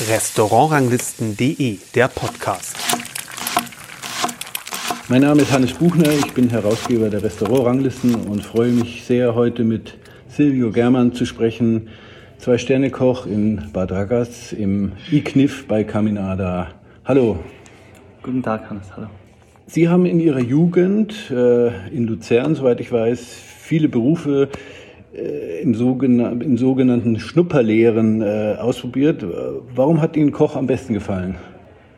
Restaurantranglisten.de, der Podcast. Mein Name ist Hannes Buchner, ich bin Herausgeber der Restaurantranglisten und freue mich sehr, heute mit Silvio Germann zu sprechen. Zwei-Sterne-Koch in Bad Ragaz im IKNIF bei Caminada. Hallo. Guten Tag, Hannes. Hallo. Sie haben in Ihrer Jugend äh, in Luzern, soweit ich weiß, viele Berufe äh, im, sogenan im sogenannten Schnupperlehren äh, ausprobiert. Warum hat Ihnen Koch am besten gefallen?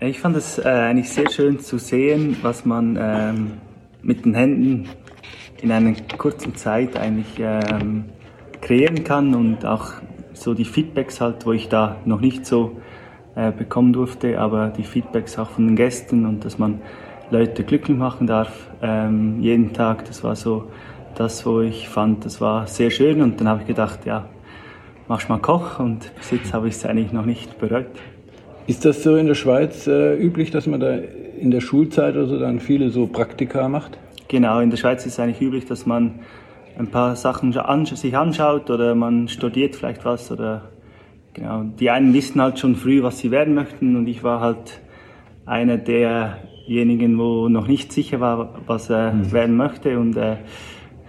Ich fand es äh, eigentlich sehr schön zu sehen, was man ähm, mit den Händen in einer kurzen Zeit eigentlich ähm, kreieren kann und auch so die Feedbacks halt, wo ich da noch nicht so äh, bekommen durfte, aber die Feedbacks auch von den Gästen und dass man Leute glücklich machen darf ähm, jeden Tag, das war so das, wo ich fand, das war sehr schön und dann habe ich gedacht, ja, machst mal Koch und bis jetzt habe ich es eigentlich noch nicht bereut. Ist das so in der Schweiz äh, üblich, dass man da in der Schulzeit oder so dann viele so Praktika macht? Genau, in der Schweiz ist es eigentlich üblich, dass man ein paar Sachen an, sich anschaut oder man studiert vielleicht was oder genau. Die einen wissen halt schon früh, was sie werden möchten und ich war halt einer derjenigen, wo noch nicht sicher war, was er mhm. werden möchte und äh,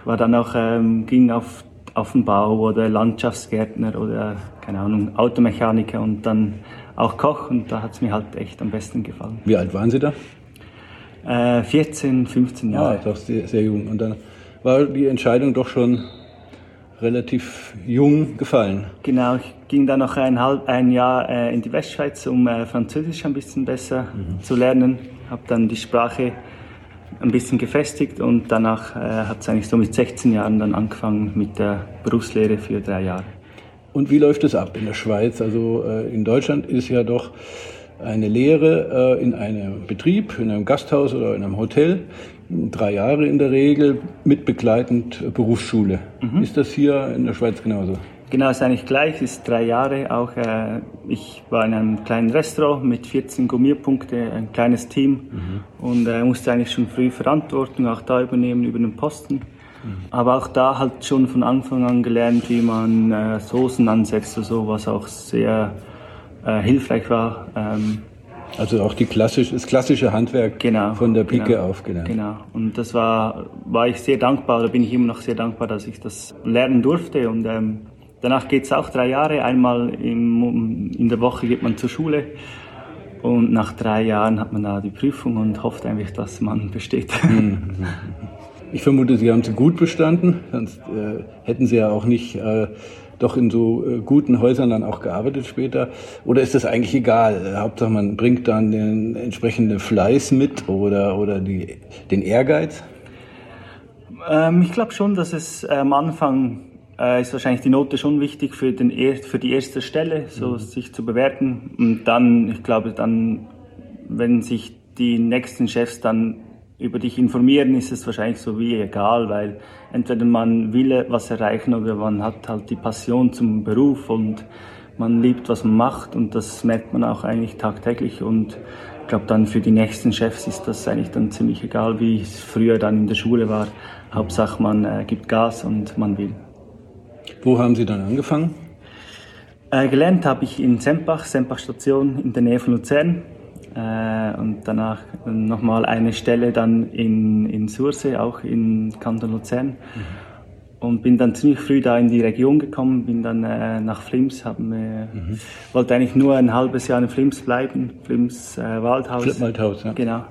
war dann auch, ähm, ging auf, auf den Bau oder Landschaftsgärtner oder, keine Ahnung, Automechaniker und dann auch Koch und da hat es mir halt echt am besten gefallen. Wie alt waren Sie da? Äh, 14, 15 Jahre. Ah, doch sehr, sehr jung. Und dann war die Entscheidung doch schon relativ jung gefallen. Genau, ich ging dann noch ein, halb, ein Jahr äh, in die Westschweiz, um äh, Französisch ein bisschen besser mhm. zu lernen. Habe dann die Sprache ein bisschen gefestigt und danach äh, hat es eigentlich so mit 16 Jahren dann angefangen mit der Berufslehre für drei Jahre. Und wie läuft es ab in der Schweiz? Also äh, in Deutschland ist ja doch eine Lehre äh, in einem Betrieb, in einem Gasthaus oder in einem Hotel, drei Jahre in der Regel, mit begleitend Berufsschule. Mhm. Ist das hier in der Schweiz genauso? Genau, ist eigentlich gleich, es ist drei Jahre. Auch äh, ich war in einem kleinen Restaurant mit 14 Gummierpunkte, ein kleines Team mhm. und äh, musste eigentlich schon früh Verantwortung auch da übernehmen über den Posten. Mhm. Aber auch da halt schon von Anfang an gelernt, wie man äh, Soßen ansetzt, und so, was auch sehr äh, hilfreich war. Ähm, also auch die klassisch, das klassische Handwerk genau, von der Pike genau, auf gelernt. Genau. Und das war, war ich sehr dankbar, oder bin ich immer noch sehr dankbar, dass ich das lernen durfte. Und ähm, Danach geht es auch drei Jahre. Einmal im, in der Woche geht man zur Schule. Und nach drei Jahren hat man da die Prüfung und hofft eigentlich, dass man besteht. Mhm. Ich vermute, Sie haben sie gut bestanden, sonst äh, hätten Sie ja auch nicht äh, doch in so äh, guten Häusern dann auch gearbeitet später. Oder ist das eigentlich egal? Hauptsache, man bringt dann den entsprechenden Fleiß mit oder, oder die, den Ehrgeiz? Ähm, ich glaube schon, dass es äh, am Anfang äh, ist wahrscheinlich die Note schon wichtig für, den, für die erste Stelle, so mhm. sich zu bewerten. Und dann, ich glaube, dann, wenn sich die nächsten Chefs dann über dich informieren, ist es wahrscheinlich so wie egal, weil entweder man will was erreichen oder man hat halt die Passion zum Beruf und man liebt, was man macht und das merkt man auch eigentlich tagtäglich und ich glaube dann für die nächsten Chefs ist das eigentlich dann ziemlich egal, wie es früher dann in der Schule war. Hauptsache man äh, gibt Gas und man will. Wo haben Sie dann angefangen? Äh, gelernt habe ich in Sempach, Sempach Station in der Nähe von Luzern. Äh, und danach nochmal eine Stelle dann in, in Sursee, auch in Kanton Luzern. Mhm. Und bin dann ziemlich früh da in die Region gekommen, bin dann äh, nach Flims, haben, äh, mhm. wollte eigentlich nur ein halbes Jahr in Flims bleiben, Flims äh, Waldhaus. Waldhaus, ja. Genau.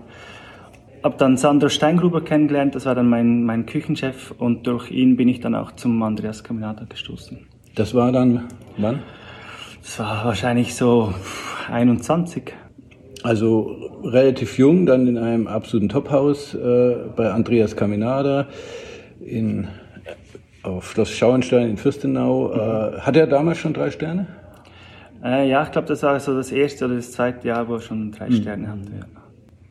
Hab dann Sandro Steingruber kennengelernt, das war dann mein, mein Küchenchef und durch ihn bin ich dann auch zum Andreas Caminata gestoßen. Das war dann wann? Das war wahrscheinlich so 21. Also relativ jung, dann in einem absoluten Tophaus äh, bei Andreas Caminada in, auf Schloss Schauenstein in Fürstenau. Äh, hat er damals schon drei Sterne? Äh, ja, ich glaube, das war so das erste oder das zweite Jahr, wo er schon drei mhm. Sterne hatte. Ja.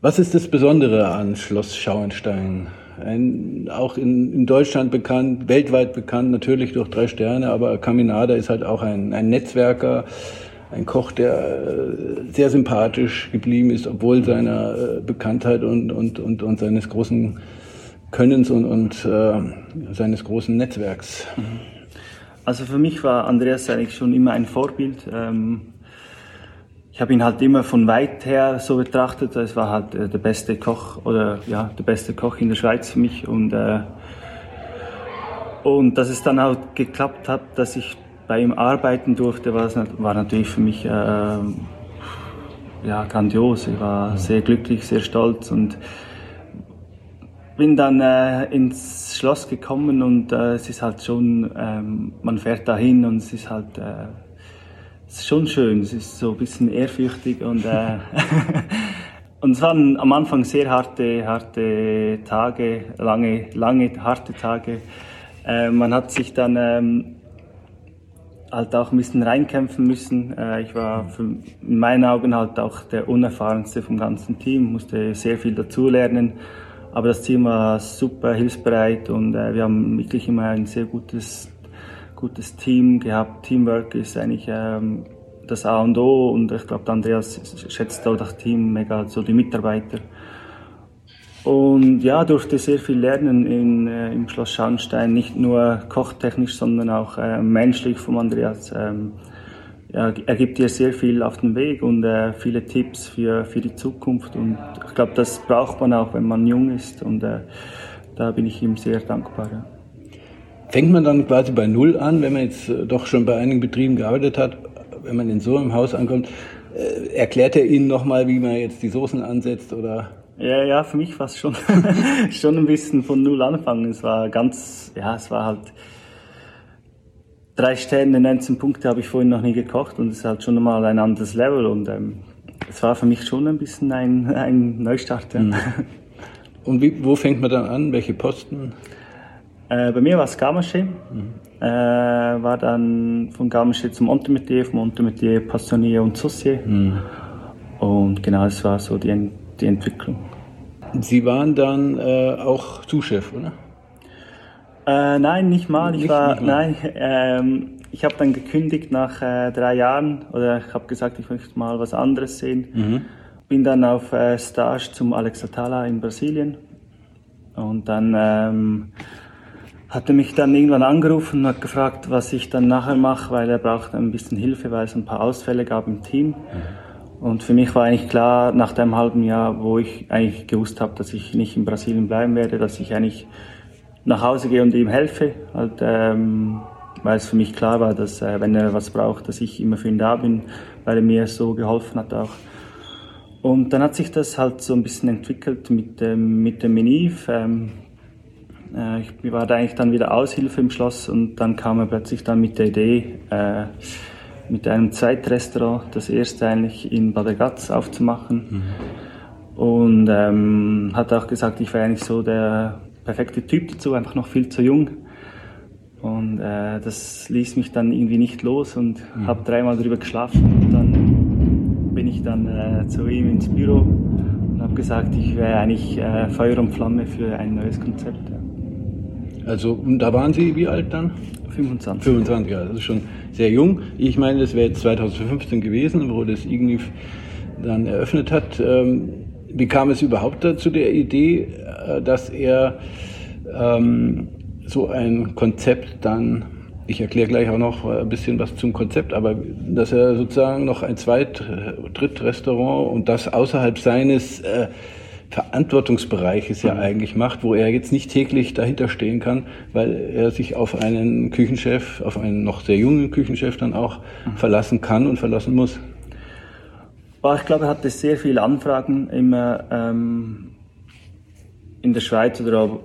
Was ist das Besondere an Schloss Schauenstein? Ein, auch in, in, Deutschland bekannt, weltweit bekannt, natürlich durch drei Sterne, aber Caminada ist halt auch ein, ein Netzwerker, ein Koch, der äh, sehr sympathisch geblieben ist, obwohl seiner äh, Bekanntheit und, und, und, und seines großen Könnens und, und äh, seines großen Netzwerks. Also für mich war Andreas eigentlich schon immer ein Vorbild. Ähm ich habe ihn halt immer von weit her so betrachtet. Es war halt äh, der beste Koch oder ja der beste Koch in der Schweiz für mich und äh, und dass es dann auch geklappt hat, dass ich bei ihm arbeiten durfte, war, war natürlich für mich äh, ja grandios. Ich war sehr glücklich, sehr stolz und bin dann äh, ins Schloss gekommen und äh, es ist halt schon, ähm, man fährt dahin und es ist halt äh, ist schon schön, es ist so ein bisschen ehrfürchtig und, äh, und es waren am Anfang sehr harte, harte Tage, lange, lange, harte Tage. Äh, man hat sich dann ähm, halt auch ein bisschen reinkämpfen müssen. Äh, ich war für, in meinen Augen halt auch der unerfahrenste vom ganzen Team, musste sehr viel dazulernen. Aber das Team war super hilfsbereit und äh, wir haben wirklich immer ein sehr gutes gutes Team gehabt. Teamwork ist eigentlich ähm, das A und O und ich glaube, Andreas schätzt auch das Team mega, so die Mitarbeiter. Und ja, durfte sehr viel lernen in, äh, im Schloss Schauenstein, nicht nur kochtechnisch, sondern auch äh, menschlich vom Andreas. Ähm, ja, er gibt dir sehr viel auf den Weg und äh, viele Tipps für, für die Zukunft. Und ich glaube, das braucht man auch, wenn man jung ist. Und äh, da bin ich ihm sehr dankbar. Ja. Fängt man dann quasi bei Null an, wenn man jetzt äh, doch schon bei einigen Betrieben gearbeitet hat, wenn man in so einem Haus ankommt, äh, erklärt er Ihnen nochmal, wie man jetzt die Soßen ansetzt oder? Ja, ja, für mich war es schon, schon ein bisschen von Null anfangen. Es war ganz, ja, es war halt drei Sterne, 19 Punkte habe ich vorhin noch nie gekocht und es ist halt schon mal ein anderes Level und ähm, es war für mich schon ein bisschen ein, ein Neustart. Ja. Mhm. Und wie, wo fängt man dann an? Welche Posten? Äh, bei mir war es Garmaché. Mhm. Äh, war dann von Garmaché zum Entremetier, vom Entremetier Passionier und Saucier. Mhm. Und genau, das war so die, die Entwicklung. Sie waren dann äh, auch Zuschef, oder? Äh, nein, nicht mal. Ich nicht, war, nicht mal. nein, ähm, ich habe dann gekündigt nach äh, drei Jahren oder ich habe gesagt, ich möchte mal was anderes sehen. Mhm. Bin dann auf äh, Stage zum Alex Atala in Brasilien und dann ähm, hat er mich dann irgendwann angerufen und hat gefragt, was ich dann nachher mache, weil er braucht ein bisschen Hilfe, weil es ein paar Ausfälle gab im Team. Und für mich war eigentlich klar, nach dem halben Jahr, wo ich eigentlich gewusst habe, dass ich nicht in Brasilien bleiben werde, dass ich eigentlich nach Hause gehe und ihm helfe, halt, ähm, weil es für mich klar war, dass äh, wenn er was braucht, dass ich immer für ihn da bin, weil er mir so geholfen hat auch. Und dann hat sich das halt so ein bisschen entwickelt mit, ähm, mit dem Miniv. Ähm, äh, ich war da eigentlich dann wieder Aushilfe im Schloss und dann kam er plötzlich dann mit der Idee, äh, mit einem Zweitrestaurant, das erste eigentlich in Bad Gatz aufzumachen. Mhm. Und ähm, hat auch gesagt, ich wäre eigentlich so der perfekte Typ dazu, einfach noch viel zu jung. Und äh, das ließ mich dann irgendwie nicht los und mhm. habe dreimal drüber geschlafen. Und dann bin ich dann äh, zu ihm ins Büro und habe gesagt, ich wäre eigentlich äh, Feuer und Flamme für ein neues Konzept. Also da waren Sie wie alt dann? 25. 25, ja, das ist schon sehr jung. Ich meine, das wäre jetzt 2015 gewesen, wo das IGNIF dann eröffnet hat. Ähm, wie kam es überhaupt dazu der Idee, äh, dass er ähm, so ein Konzept dann, ich erkläre gleich auch noch ein bisschen was zum Konzept, aber dass er sozusagen noch ein Zweit-, Drittrestaurant und das außerhalb seines äh, Verantwortungsbereiches ja mhm. eigentlich macht, wo er jetzt nicht täglich dahinter stehen kann, weil er sich auf einen Küchenchef, auf einen noch sehr jungen Küchenchef dann auch mhm. verlassen kann und verlassen muss. Ich glaube, er hatte sehr viele Anfragen immer ähm, in der Schweiz oder auch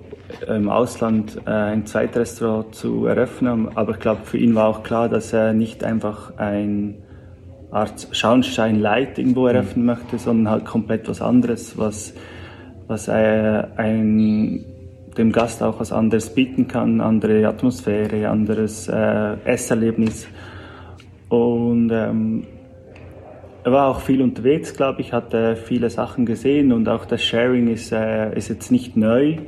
im Ausland äh, ein Zweitrestaurant zu eröffnen. Aber ich glaube, für ihn war auch klar, dass er nicht einfach ein Art Schauenstein Light irgendwo mhm. eröffnen möchte, sondern halt komplett was anderes, was was ein, dem Gast auch was anderes bieten kann, andere Atmosphäre, anderes äh, Esserlebnis. Und ähm, er war auch viel unterwegs, glaube ich, hat äh, viele Sachen gesehen und auch das Sharing ist, äh, ist jetzt nicht neu.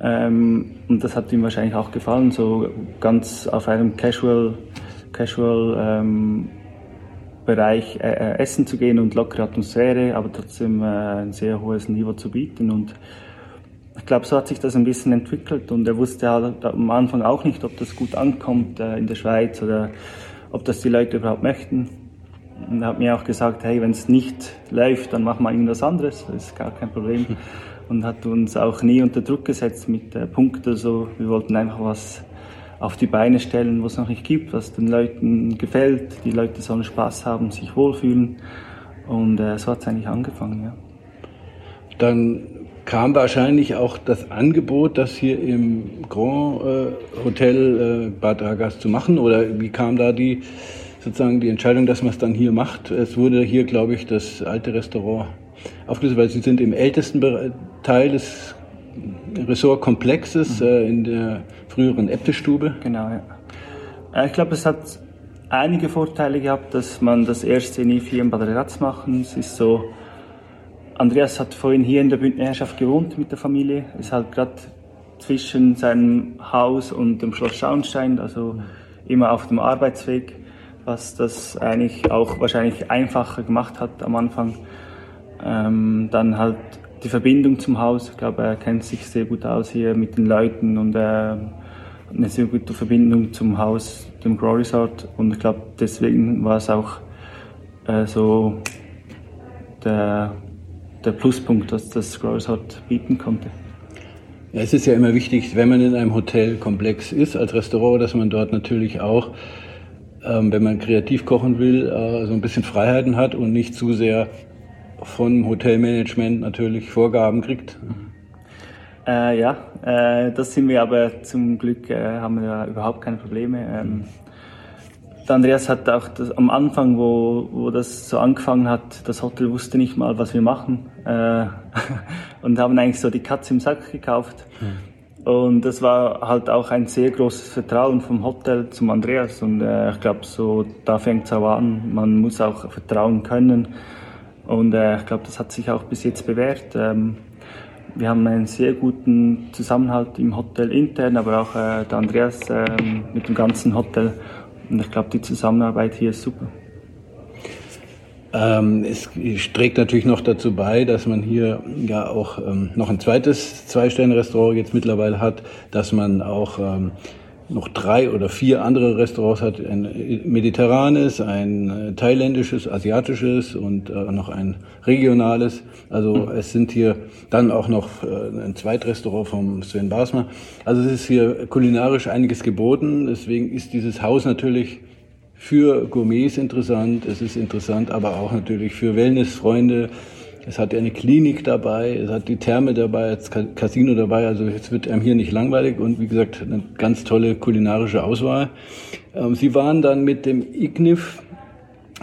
Ähm, und das hat ihm wahrscheinlich auch gefallen, so ganz auf einem Casual, Casual ähm, Bereich äh, äh, essen zu gehen und lockere Atmosphäre, aber trotzdem äh, ein sehr hohes Niveau zu bieten. Und ich glaube, so hat sich das ein bisschen entwickelt und er wusste halt am Anfang auch nicht, ob das gut ankommt äh, in der Schweiz oder ob das die Leute überhaupt möchten. und hat mir auch gesagt, hey, wenn es nicht läuft, dann machen wir irgendwas anderes, das ist gar kein Problem. Und hat uns auch nie unter Druck gesetzt mit äh, Punkten. So. Wir wollten einfach was auf die Beine stellen, was es noch nicht gibt, was den Leuten gefällt. Die Leute sollen Spaß haben, sich wohlfühlen. Und äh, so hat es eigentlich angefangen. Ja. Dann kam wahrscheinlich auch das Angebot, das hier im Grand äh, Hotel äh, Bad Ragaz zu machen? Oder wie kam da die sozusagen die Entscheidung, dass man es dann hier macht. Es wurde hier, glaube ich, das alte Restaurant aufgelöst, weil Sie sind im ältesten Teil des Ressortkomplexes mhm. äh, in der früheren Äbtestube. Genau, ja. Äh, ich glaube, es hat einige Vorteile gehabt, dass man das erste in hier in Bad Ragaz machen. Es ist so, Andreas hat vorhin hier in der Bündnerherrschaft gewohnt mit der Familie, ist halt gerade zwischen seinem Haus und dem Schloss Schauenstein, also immer auf dem Arbeitsweg was das eigentlich auch wahrscheinlich einfacher gemacht hat am Anfang. Ähm, dann halt die Verbindung zum Haus. Ich glaube, er kennt sich sehr gut aus hier mit den Leuten und äh, eine sehr gute Verbindung zum Haus, dem Grow Resort. Und ich glaube, deswegen war es auch äh, so der, der Pluspunkt, dass das Grow Resort bieten konnte. Ja, es ist ja immer wichtig, wenn man in einem Hotelkomplex ist als Restaurant, dass man dort natürlich auch ähm, wenn man kreativ kochen will, äh, so ein bisschen Freiheiten hat und nicht zu sehr vom Hotelmanagement natürlich Vorgaben kriegt. Äh, ja, äh, das sind wir aber zum Glück, äh, haben wir überhaupt keine Probleme. Ähm, Andreas hat auch das, am Anfang, wo, wo das so angefangen hat, das Hotel wusste nicht mal, was wir machen äh, und haben eigentlich so die Katze im Sack gekauft. Mhm. Und das war halt auch ein sehr großes Vertrauen vom Hotel zum Andreas. Und äh, ich glaube, so da fängt es auch an. Man muss auch vertrauen können. Und äh, ich glaube, das hat sich auch bis jetzt bewährt. Ähm, wir haben einen sehr guten Zusammenhalt im Hotel intern, aber auch äh, der Andreas äh, mit dem ganzen Hotel. Und ich glaube, die Zusammenarbeit hier ist super. Ähm, es trägt natürlich noch dazu bei, dass man hier ja auch ähm, noch ein zweites Zwei-Sterne-Restaurant jetzt mittlerweile hat, dass man auch ähm, noch drei oder vier andere Restaurants hat, ein mediterranes, ein äh, thailändisches, asiatisches und äh, noch ein regionales. Also mhm. es sind hier dann auch noch äh, ein Zweitrestaurant vom Sven Basmer. Also es ist hier kulinarisch einiges geboten. Deswegen ist dieses Haus natürlich für Gourmets interessant, es ist interessant, aber auch natürlich für Wellnessfreunde. Es hat eine Klinik dabei, es hat die Therme dabei, das Casino dabei, also jetzt wird einem hier nicht langweilig und wie gesagt eine ganz tolle kulinarische Auswahl. Ähm, Sie waren dann mit dem IGNIF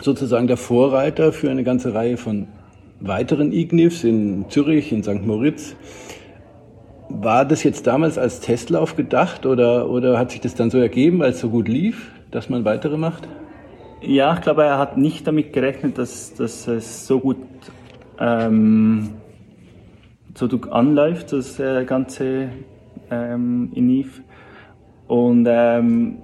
sozusagen der Vorreiter für eine ganze Reihe von weiteren IGNIFs in Zürich, in St. Moritz. War das jetzt damals als Testlauf gedacht oder, oder hat sich das dann so ergeben, weil es so gut lief? dass man weitere macht? Ja, ich glaube, er hat nicht damit gerechnet, dass, dass es so gut ähm, so anläuft, das äh, ganze ähm, INIF. Und ähm,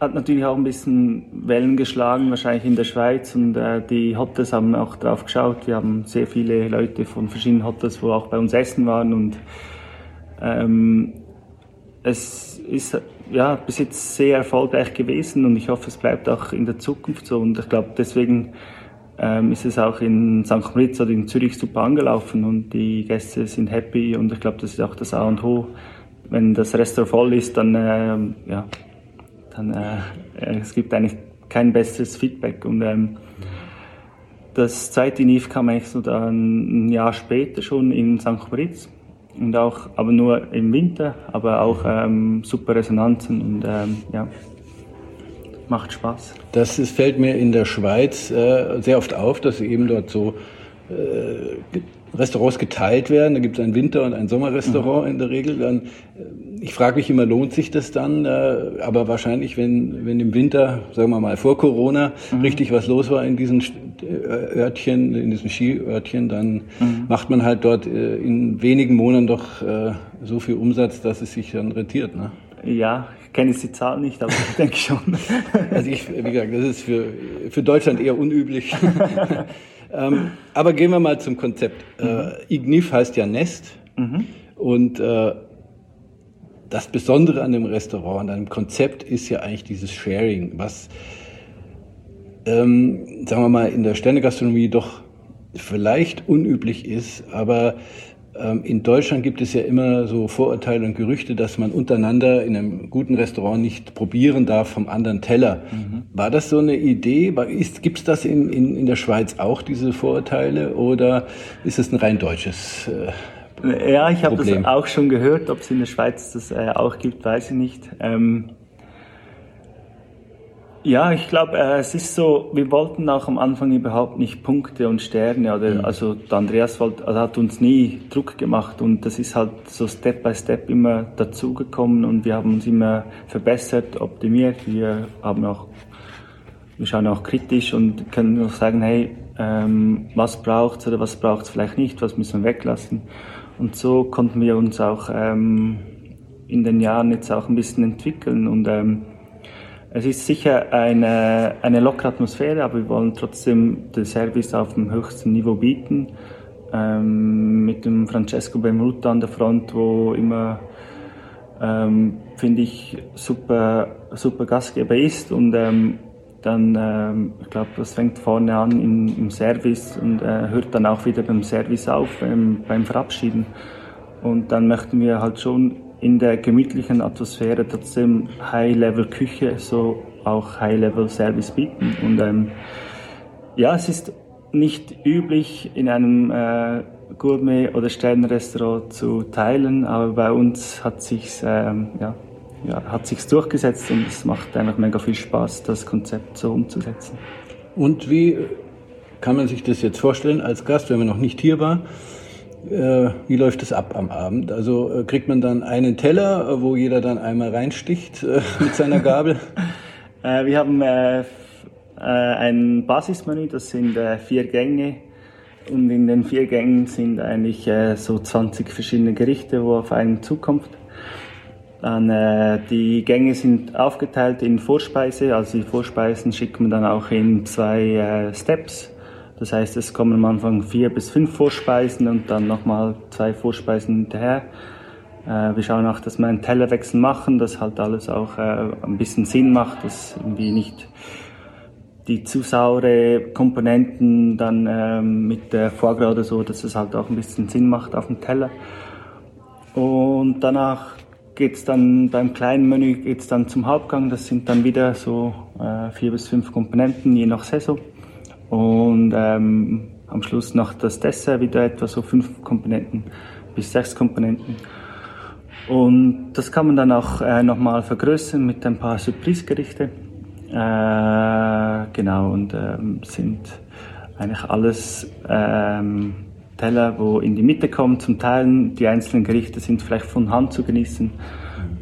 hat natürlich auch ein bisschen Wellen geschlagen, wahrscheinlich in der Schweiz. Und äh, die Hotels haben auch drauf geschaut. Wir haben sehr viele Leute von verschiedenen Hotels, wo auch bei uns essen waren. Und ähm, es ist ja, bis jetzt sehr erfolgreich gewesen und ich hoffe, es bleibt auch in der Zukunft so. Und ich glaube, deswegen ähm, ist es auch in St. Moritz oder in Zürich super angelaufen und die Gäste sind happy und ich glaube, das ist auch das A und O. Wenn das Restaurant voll ist, dann, äh, ja, dann äh, es gibt eigentlich kein besseres Feedback. Und ähm, das zweite NIF kam eigentlich so dann ein Jahr später schon in St. Moritz und auch, aber nur im Winter, aber auch ähm, super Resonanzen und ähm, ja, macht Spaß. Das ist, fällt mir in der Schweiz äh, sehr oft auf, dass eben dort so äh, Restaurants geteilt werden. Da gibt es ein Winter- und ein Sommerrestaurant mhm. in der Regel. Dann, äh, ich frage mich immer, lohnt sich das dann? Äh, aber wahrscheinlich, wenn, wenn im Winter, sagen wir mal vor Corona, mhm. richtig was los war in diesen äh, Örtchen, in diesen Skiörtchen, dann mhm. macht man halt dort in wenigen Monaten doch so viel Umsatz, dass es sich dann rentiert. Ne? Ja, kenne jetzt die Zahl nicht, aber ich denke schon. Also ich, wie gesagt, das ist für, für Deutschland eher unüblich. Ähm, aber gehen wir mal zum Konzept. Äh, mhm. Äh, Ignif heißt ja Nest. Mhm. Und äh, das Besondere an dem Restaurant, an dem Konzept ist ja eigentlich dieses Sharing, was ähm, sagen wir mal, in der Sternegastronomie doch vielleicht unüblich ist, aber in Deutschland gibt es ja immer so Vorurteile und Gerüchte, dass man untereinander in einem guten Restaurant nicht probieren darf vom anderen Teller. Mhm. War das so eine Idee? Gibt es das in, in, in der Schweiz auch, diese Vorurteile, oder ist es ein rein deutsches äh, Ja, ich habe das auch schon gehört. Ob es in der Schweiz das äh, auch gibt, weiß ich nicht. Ähm, ja, ich glaube, äh, es ist so, wir wollten auch am Anfang überhaupt nicht Punkte und Sterne. Oder, mhm. Also der Andreas wollte, also hat uns nie Druck gemacht und das ist halt so Step by Step immer dazugekommen und wir haben uns immer verbessert, optimiert. Wir haben auch, wir schauen auch kritisch und können auch sagen, hey, ähm, was braucht's oder was braucht's vielleicht nicht, was müssen wir weglassen. Und so konnten wir uns auch ähm, in den Jahren jetzt auch ein bisschen entwickeln und ähm, es ist sicher eine, eine lockere Atmosphäre, aber wir wollen trotzdem den Service auf dem höchsten Niveau bieten. Ähm, mit dem Francesco Benvenuto an der Front, wo immer, ähm, finde ich, super, super Gastgeber ist. Und ähm, dann, ähm, ich glaube, das fängt vorne an im, im Service und äh, hört dann auch wieder beim Service auf, beim, beim Verabschieden. Und dann möchten wir halt schon in der gemütlichen Atmosphäre trotzdem High-Level-Küche, so auch High-Level-Service bieten. Und ähm, ja, es ist nicht üblich, in einem äh, Gourmet- oder Sternenrestaurant zu teilen, aber bei uns hat sich's, ähm, ja, ja, hat sich's durchgesetzt und es macht einfach mega viel Spaß, das Konzept so umzusetzen. Und wie kann man sich das jetzt vorstellen als Gast, wenn man noch nicht hier war? Äh, wie läuft es ab am Abend? Also äh, kriegt man dann einen Teller, äh, wo jeder dann einmal reinsticht mit seiner Gabel? wir haben ein Basismenü, das sind vier Gänge. Und in den vier Gängen sind eigentlich so 20 verschiedene Gerichte, wo auf einen zukommt. Dann, die Gänge sind aufgeteilt in Vorspeise, also die Vorspeisen schickt man dann auch in zwei Steps das heißt, es kommen am Anfang vier bis fünf Vorspeisen und dann nochmal zwei Vorspeisen hinterher. Äh, wir schauen auch, dass wir einen Tellerwechsel machen, dass halt alles auch äh, ein bisschen Sinn macht, dass irgendwie nicht die zu saure Komponenten dann ähm, mit der Foie oder so, dass es halt auch ein bisschen Sinn macht auf dem Teller. Und danach geht's dann beim kleinen Menü geht's dann zum Hauptgang. Das sind dann wieder so äh, vier bis fünf Komponenten, je nach Saison. Und ähm, am Schluss noch das Dessert, wieder etwa so fünf Komponenten bis sechs Komponenten. Und das kann man dann auch äh, nochmal vergrößern mit ein paar Surprise-Gerichte. Äh, genau, und ähm, sind eigentlich alles ähm, Teller, wo in die Mitte kommen zum Teilen. Die einzelnen Gerichte sind vielleicht von Hand zu genießen.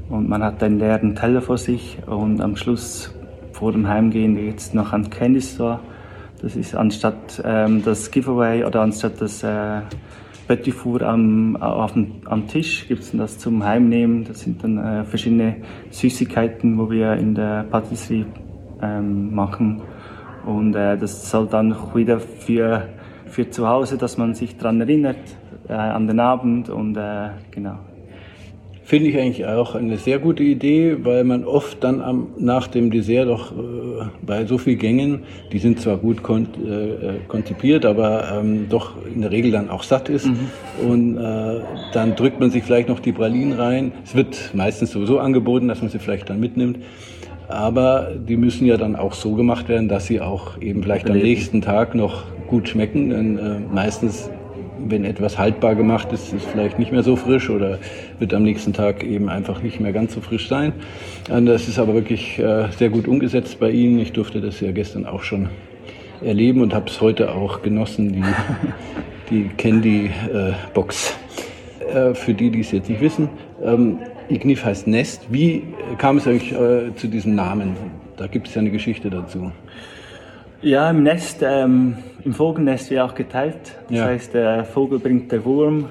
Und man hat einen leeren Teller vor sich und am Schluss vor dem Heimgehen es noch an Candy Store das ist anstatt ähm, das Giveaway oder anstatt das äh, Petit Four am, auf dem, am Tisch gibt es das zum Heimnehmen. Das sind dann äh, verschiedene Süßigkeiten, wo wir in der Patisserie ähm, machen. Und äh, das soll dann auch wieder für, für zu Hause, dass man sich daran erinnert, äh, an den Abend und äh, genau. Finde ich eigentlich auch eine sehr gute Idee, weil man oft dann am, nach dem Dessert doch äh, bei so vielen Gängen, die sind zwar gut kon äh, konzipiert, aber ähm, doch in der Regel dann auch satt ist. Mhm. Und äh, dann drückt man sich vielleicht noch die Pralinen rein. Es wird meistens sowieso angeboten, dass man sie vielleicht dann mitnimmt. Aber die müssen ja dann auch so gemacht werden, dass sie auch eben vielleicht am nächsten Tag noch gut schmecken. Denn äh, meistens wenn etwas haltbar gemacht ist, ist es vielleicht nicht mehr so frisch oder wird am nächsten Tag eben einfach nicht mehr ganz so frisch sein. Das ist aber wirklich äh, sehr gut umgesetzt bei Ihnen. Ich durfte das ja gestern auch schon erleben und habe es heute auch genossen, die, die Candy-Box. Äh, für die, die es jetzt nicht wissen, ähm, Ignif heißt Nest. Wie kam es eigentlich äh, zu diesem Namen? Da gibt es ja eine Geschichte dazu. Ja, im Nest, ähm, im Vogelnest wird auch geteilt. Das ja. heißt, der Vogel bringt den Wurm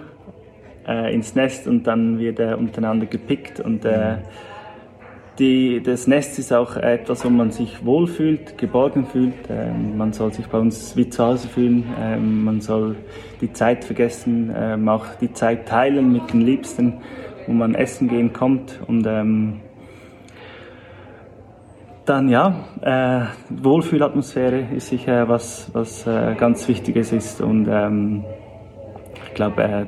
äh, ins Nest und dann wird er untereinander gepickt. Und äh, die, das Nest ist auch etwas, wo man sich wohlfühlt, geborgen fühlt. Ähm, man soll sich bei uns wie zu Hause fühlen. Ähm, man soll die Zeit vergessen, ähm, auch die Zeit teilen mit den Liebsten, wo man essen gehen kommt. Und ähm, Dann ja, äh, Wohlfühlatmosphäre ist sicher was, was äh, ganz Wichtiges ist und ähm, ich glaube, äh,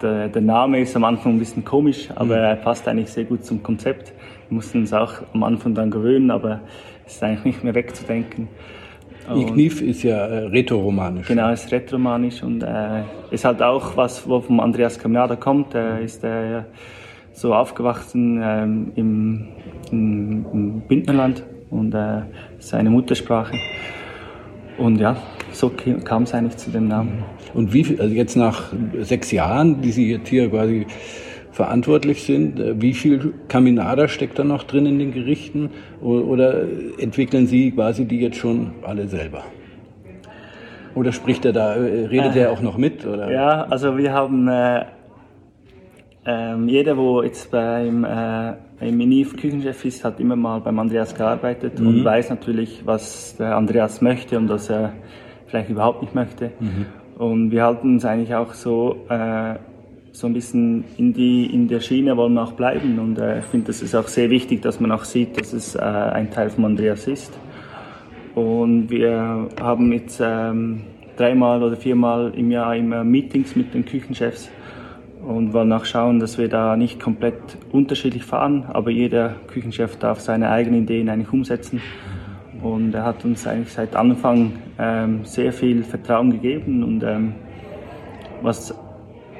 der, der, Name ist am Anfang ein bisschen komisch, aber mhm. er passt eigentlich sehr gut zum Konzept. Wir mussten uns auch am Anfang dann gewöhnen, aber es ist eigentlich nicht mehr wegzudenken. Ignif ist ja äh, rätoromanisch. Genau, ist rätoromanisch und äh, ist halt auch was, wo vom Andreas Caminada kommt. Er ist äh, so aufgewachsen ähm, im, im, im Bündnerland und äh, seine Muttersprache. Und ja, so kam es eigentlich zu dem Namen. Und wie viel, also jetzt nach sechs Jahren, die Sie jetzt hier quasi verantwortlich sind, äh, wie viel Caminada steckt da noch drin in den Gerichten? Oder entwickeln Sie quasi die jetzt schon alle selber? Oder spricht er da, äh, redet äh, er auch noch mit? Oder? Ja, also wir haben äh, äh, jeder, wo jetzt beim äh, im INIF Küchenchef ist, hat immer mal beim Andreas gearbeitet mhm. und weiß natürlich, was der Andreas möchte und was er vielleicht überhaupt nicht möchte. Mhm. Und wir halten uns eigentlich auch so, äh, so ein bisschen in, die, in der Schiene wollen wir auch bleiben. Und äh, ich finde, das ist auch sehr wichtig, dass man auch sieht, dass es äh, ein Teil von Andreas ist. Und wir haben jetzt ähm, dreimal oder viermal im Jahr immer Meetings mit den Küchenchefs und wollen auch schauen, dass wir da nicht komplett unterschiedlich fahren, aber jeder Küchenchef darf seine eigenen Ideen eigentlich umsetzen. Und er hat uns eigentlich seit Anfang ähm, sehr viel Vertrauen gegeben und ähm, was,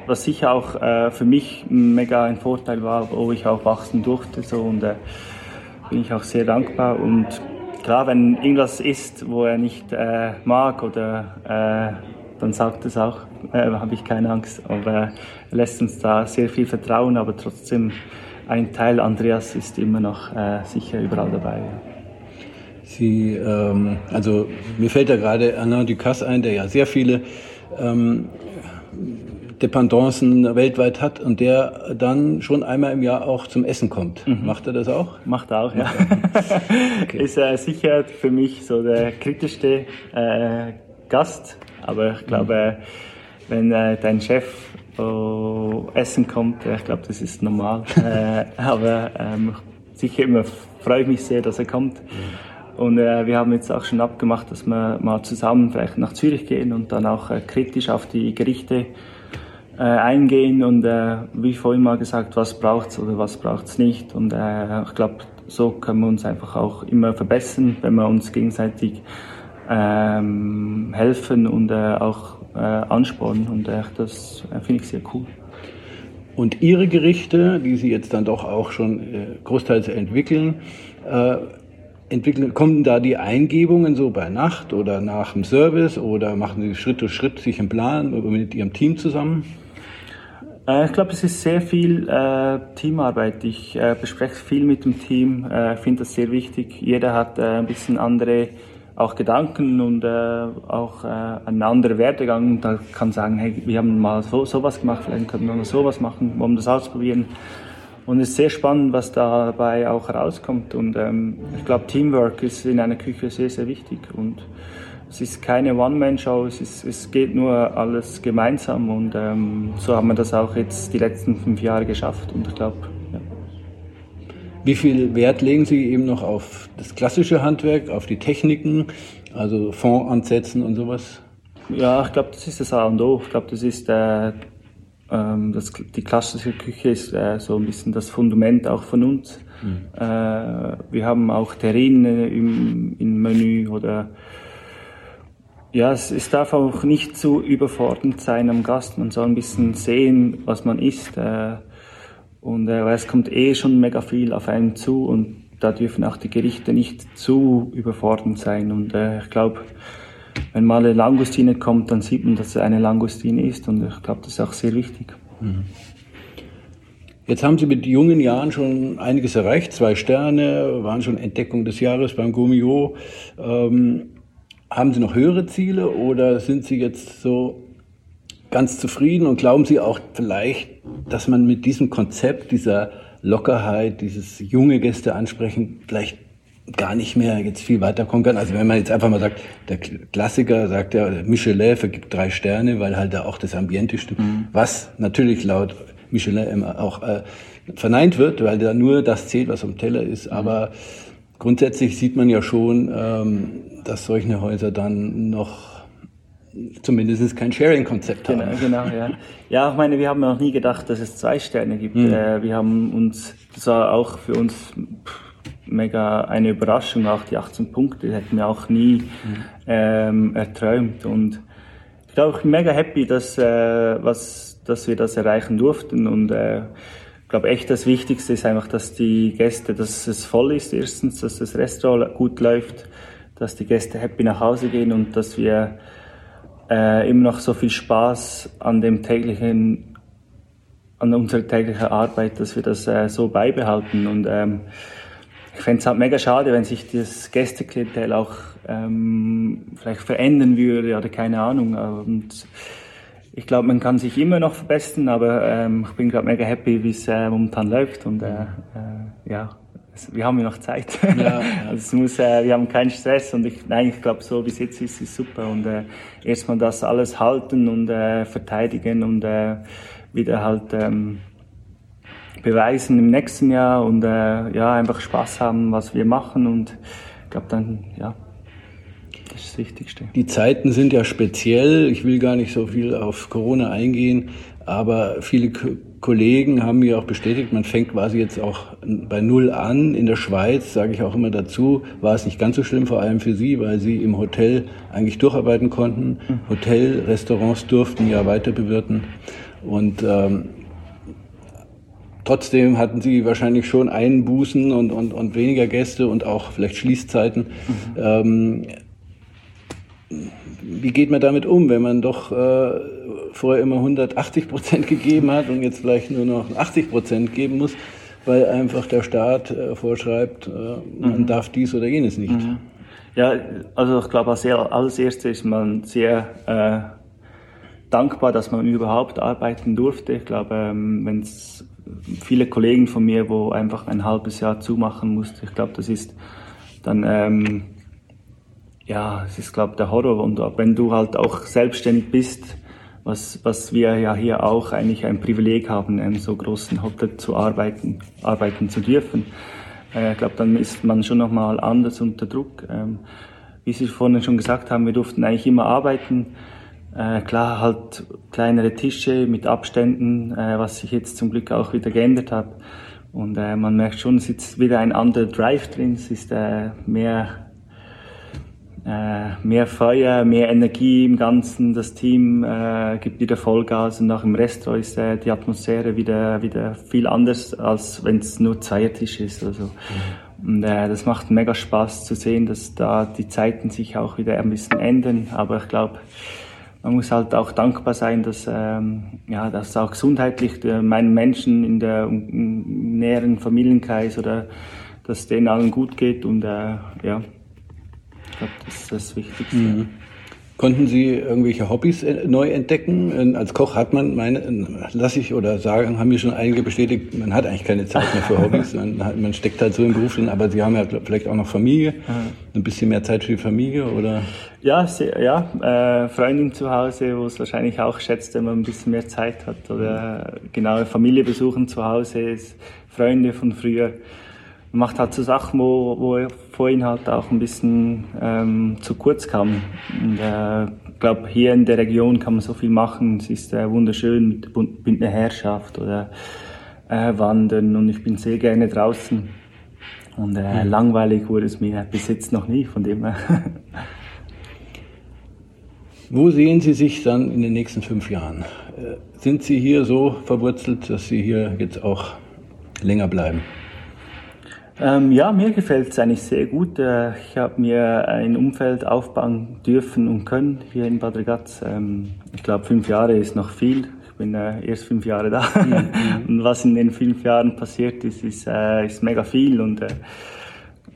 was sicher auch äh, für mich mega ein Vorteil war, wo ich auch wachsen durfte. So, und äh, bin ich auch sehr dankbar. Und klar, wenn irgendwas ist, wo er nicht äh, mag oder äh, dann sagt es auch, äh, habe ich keine Angst. Aber er lässt uns da sehr viel vertrauen, aber trotzdem ein Teil Andreas ist immer noch äh, sicher überall dabei. Sie, ähm, also mir fällt da gerade Alain Ducasse ein, der ja sehr viele ähm, Dependancen weltweit hat und der dann schon einmal im Jahr auch zum Essen kommt. Mhm. Macht er das auch? Macht er auch, ja. okay. Ist äh, sicher für mich so der kritischste äh, Gast, aber ich glaube, wenn äh, dein Chef äh, essen kommt, ich glaube, das ist normal. äh, aber ähm, sicher immer freue ich mich sehr, dass er kommt. Und äh, wir haben jetzt auch schon abgemacht, dass wir mal zusammen vielleicht nach Zürich gehen und dann auch äh, kritisch auf die Gerichte äh, eingehen und äh, wie vorhin mal gesagt, was braucht's oder was braucht's nicht. Und äh, ich glaube, so können wir uns einfach auch immer verbessern, wenn wir uns gegenseitig ähm, helfen und äh, auch äh, anspornen. Und äh, das äh, finde ich sehr cool. Und Ihre Gerichte, die Sie jetzt dann doch auch schon äh, großteils entwickeln, äh, entwickeln, kommen da die Eingebungen so bei Nacht oder nach dem Service oder machen Sie Schritt für Schritt sich einen Plan mit Ihrem Team zusammen? Ich glaube, es ist sehr viel äh, Teamarbeit. Ich äh, bespreche viel mit dem Team, äh, finde das sehr wichtig. Jeder hat ein bisschen andere auch Gedanken und äh, auch äh, ein anderer Werdegang. Und da kann sagen, hey, wir haben mal so sowas gemacht, vielleicht können wir mal sowas machen, wollen das ausprobieren. Und es ist sehr spannend, was dabei auch herauskommt. Und ähm, ich glaube, Teamwork ist in einer Küche sehr, sehr wichtig. Und es ist keine One-Man-Show, es, es geht nur alles gemeinsam. Und ähm, so haben wir das auch jetzt die letzten fünf Jahre geschafft. Und ich glaube, wie viel Wert legen Sie eben noch auf das klassische Handwerk, auf die Techniken, also Fond ansetzen und sowas? Ja, ich glaube, das ist das A und O. Ich glaube, das ist äh, ähm, das, die klassische Küche ist äh, so ein bisschen das Fundament auch von uns. Mhm. Äh, wir haben auch Terrine im, im Menü oder ja, es, es darf auch nicht zu überfordernd sein am Gast. Man soll ein bisschen sehen, was man isst. Äh, und äh, es kommt eh schon mega viel auf einen zu und da dürfen auch die Gerichte nicht zu überfordernd sein. Und äh, ich glaube, wenn mal eine Langustine kommt, dann sieht man, dass es eine Langustine ist. Und ich glaube, das ist auch sehr wichtig. Mhm. Jetzt haben Sie mit jungen Jahren schon einiges erreicht. Zwei Sterne, waren schon Entdeckung des Jahres beim Gomio. Ähm, haben Sie noch höhere Ziele oder sind Sie jetzt so ganz zufrieden und glauben Sie auch vielleicht, dass man mit diesem Konzept, dieser Lockerheit, dieses junge Gäste ansprechen, vielleicht gar nicht mehr jetzt viel weiterkommen kann. Also wenn man jetzt einfach mal sagt, der Klassiker sagt ja, Michelin vergibt drei Sterne, weil halt da auch das Ambiente stimmt, mhm. was natürlich laut Michelin immer auch äh, verneint wird, weil da nur das zählt, was am Teller ist. Mhm. Aber grundsätzlich sieht man ja schon, ähm, dass solche Häuser dann noch zumindest kein Sharing-Konzept haben. Genau, genau, ja. Ja, ich meine, wir haben noch nie gedacht, dass es zwei Sterne gibt. Mhm. Äh, wir haben uns, das war auch für uns mega eine Überraschung, auch die 18 Punkte, hätten wir auch nie mhm. ähm, erträumt. Und ich glaube, ich bin mega happy, dass, äh, was, dass wir das erreichen durften. Und äh, ich glaube echt, das Wichtigste ist einfach, dass die Gäste, dass es voll ist, erstens, dass das Restaurant gut läuft, dass die Gäste happy nach Hause gehen und dass wir äh, immer noch so viel Spaß an dem täglichen, an unserer täglichen Arbeit, dass wir das äh, so beibehalten. Und ähm, ich fände es halt mega schade, wenn sich das Gästeklientel auch ähm, vielleicht verändern würde oder keine Ahnung. Und ich glaube, man kann sich immer noch verbessern, aber ähm, ich bin gerade mega happy, wie es äh, momentan läuft und äh, äh, ja, wir haben ja noch Zeit. Ja, also es muss, äh, wir haben keinen Stress und ich, nein, ich glaube, so wie es jetzt ist, ist super und äh, erstmal das alles halten und äh, verteidigen und äh, wieder halt ähm, beweisen im nächsten Jahr und äh, ja, einfach Spaß haben, was wir machen und ich glaube dann, ja, das ist das Wichtigste. Die Zeiten sind ja speziell. Ich will gar nicht so viel auf Corona eingehen, aber viele Kollegen haben mir auch bestätigt, man fängt quasi jetzt auch bei Null an. In der Schweiz, sage ich auch immer dazu, war es nicht ganz so schlimm, vor allem für Sie, weil Sie im Hotel eigentlich durcharbeiten konnten. Mhm. Hotel, Restaurants durften ja weiter bewirten. Und ähm, Trotzdem hatten Sie wahrscheinlich schon Einbußen und, und, und weniger Gäste und auch vielleicht Schließzeiten. Mhm. Ähm, wie geht man damit um, wenn man doch äh, vorher immer 180 Prozent gegeben hat und jetzt vielleicht nur noch 80 Prozent geben muss, weil einfach der Staat äh, vorschreibt, äh, man mhm. darf dies oder jenes nicht? Mhm. Ja, also ich glaube, als, als erstes ist man sehr äh, dankbar, dass man überhaupt arbeiten durfte. Ich glaube, ähm, wenn es viele Kollegen von mir, wo einfach ein halbes Jahr zumachen musste, ich glaube, das ist dann ähm, ja, es ist, glaube der Horror. Und wenn du halt auch selbstständig bist, was, was wir ja hier auch eigentlich ein Privileg haben, in einem so großen Hotel zu arbeiten, arbeiten zu dürfen, äh, ich glaube, dann ist man schon nochmal anders unter Druck. Ähm, wie Sie vorhin schon gesagt haben, wir durften eigentlich immer arbeiten. Äh, klar, halt kleinere Tische mit Abständen, äh, was sich jetzt zum Glück auch wieder geändert hat. Und äh, man merkt schon, es ist wieder ein anderer Drive drin, es ist äh, mehr äh, mehr Feuer, mehr Energie im Ganzen. Das Team äh, gibt wieder Vollgas und auch im Restaurant ist äh, die Atmosphäre wieder, wieder viel anders, als wenn es nur Zweiertisch ist. Also. Mhm. Und äh, das macht mega Spaß zu sehen, dass da die Zeiten sich auch wieder ein bisschen ändern. Aber ich glaube, man muss halt auch dankbar sein, dass, ähm, ja, dass auch gesundheitlich äh, meinen Menschen in der im näheren Familienkreis oder dass denen allen gut geht und äh, ja, ich glaube, das ist das Wichtigste. Mhm. Konnten Sie irgendwelche Hobbys äh, neu entdecken? Als Koch hat man, meine, lass ich oder sagen, haben mir schon einige bestätigt, man hat eigentlich keine Zeit mehr für Hobbys. Man, hat, man steckt halt so im Beruf drin, aber Sie haben ja vielleicht auch noch Familie, ein bisschen mehr Zeit für die Familie, oder? Ja, sehr, ja, äh, Freundin zu Hause, wo es wahrscheinlich auch schätzt, wenn man ein bisschen mehr Zeit hat, oder genau Familie besuchen zu Hause, Freunde von früher macht halt so Sachen, wo, wo vorhin halt auch ein bisschen ähm, zu kurz kam. Und, äh, ich glaube, hier in der Region kann man so viel machen. Es ist äh, wunderschön mit der Bündner Herrschaft oder äh, Wandern und ich bin sehr gerne draußen. Und äh, mhm. langweilig wurde es mir bis jetzt noch nie, von dem her. Wo sehen Sie sich dann in den nächsten fünf Jahren? Äh, sind Sie hier so verwurzelt, dass Sie hier jetzt auch länger bleiben? Ähm, ja, mir gefällt es eigentlich sehr gut. Äh, ich habe mir ein Umfeld aufbauen dürfen und können hier in Bad Ragaz. Ähm, ich glaube, fünf Jahre ist noch viel. Ich bin äh, erst fünf Jahre da. Mhm. und was in den fünf Jahren passiert ist, ist, äh, ist mega viel. Und, äh,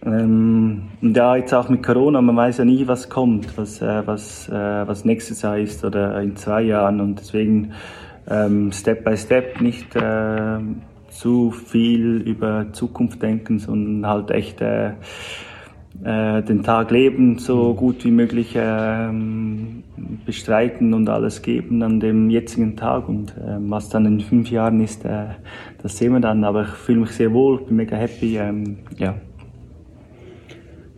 ähm, ja, jetzt auch mit Corona, man weiß ja nie, was kommt, was, äh, was, äh, was nächstes Jahr ist oder in zwei Jahren. Und deswegen ähm, Step by Step nicht äh, zu viel über Zukunft denken, sondern halt echt äh, äh, den Tag leben, so mhm. gut wie möglich äh, bestreiten und alles geben an dem jetzigen Tag. Und äh, was dann in fünf Jahren ist, äh, das sehen wir dann. Aber ich fühle mich sehr wohl, bin mega happy. Ähm, ja.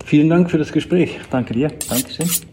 Vielen Dank für das Gespräch. Danke dir. Dankeschön.